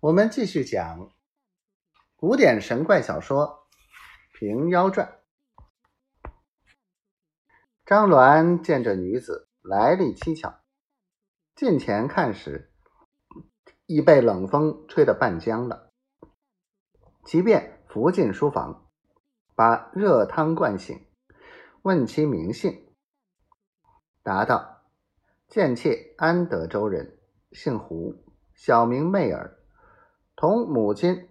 我们继续讲古典神怪小说《平妖传》。张鸾见这女子来历蹊跷，近前看时，已被冷风吹得半僵了。即便扶进书房，把热汤灌醒，问其名姓，答道：“贱妾安德州人，姓胡，小名媚儿。”同母亲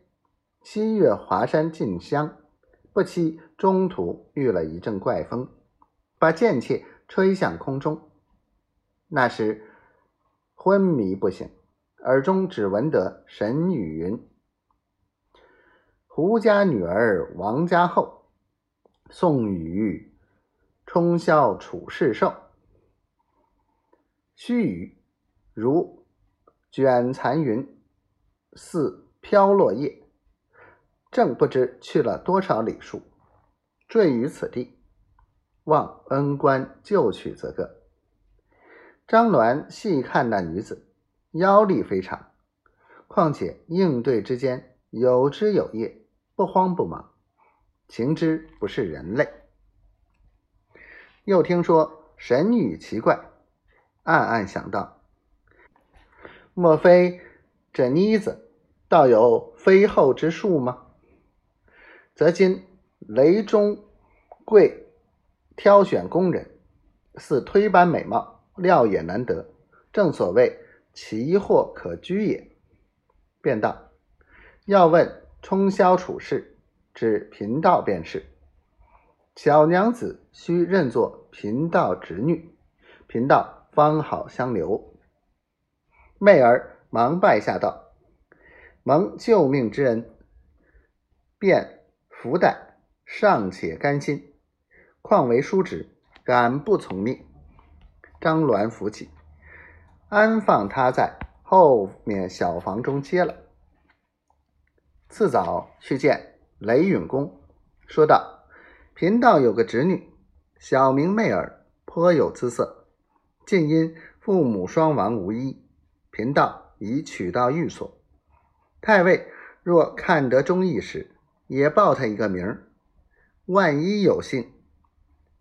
七月华山进香，不期中途遇了一阵怪风，把贱妾吹向空中。那时昏迷不醒，耳中只闻得神语云：“胡家女儿王家后，宋雨冲霄处世寿。”须臾，如卷残云。似飘落叶，正不知去了多少里数，坠于此地。望恩官救取则个。张鸾细看那女子，妖力非常，况且应对之间有枝有叶，不慌不忙，情知不是人类。又听说神女奇怪，暗暗想到：莫非这妮子？道有飞后之术吗？则今雷中贵挑选工人，似推般美貌，料也难得。正所谓奇货可居也。便道要问冲霄处士，指贫道便是。小娘子须认作贫道侄女，贫道方好相留。媚儿忙拜下道。蒙救命之恩，便福代尚且甘心，况为叔侄，敢不从命？张鸾扶起，安放他在后面小房中接了。次早去见雷允公，说道：“贫道有个侄女，小名媚儿，颇有姿色。近因父母双亡无依，贫道已娶到寓所。”太尉若看得中意时，也报他一个名儿。万一有幸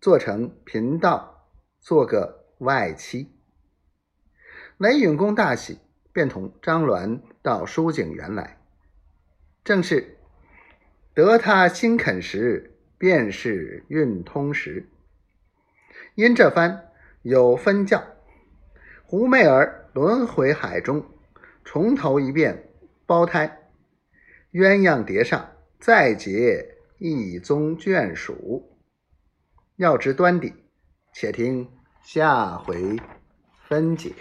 做成贫道，做个外妻。雷允公大喜，便同张鸾到书景园来。正是得他心肯时，便是运通时。因这番有分教，胡媚儿轮回海中，重头一遍。胞胎，鸳鸯叠上，再结一宗眷属。要知端底，且听下回分解。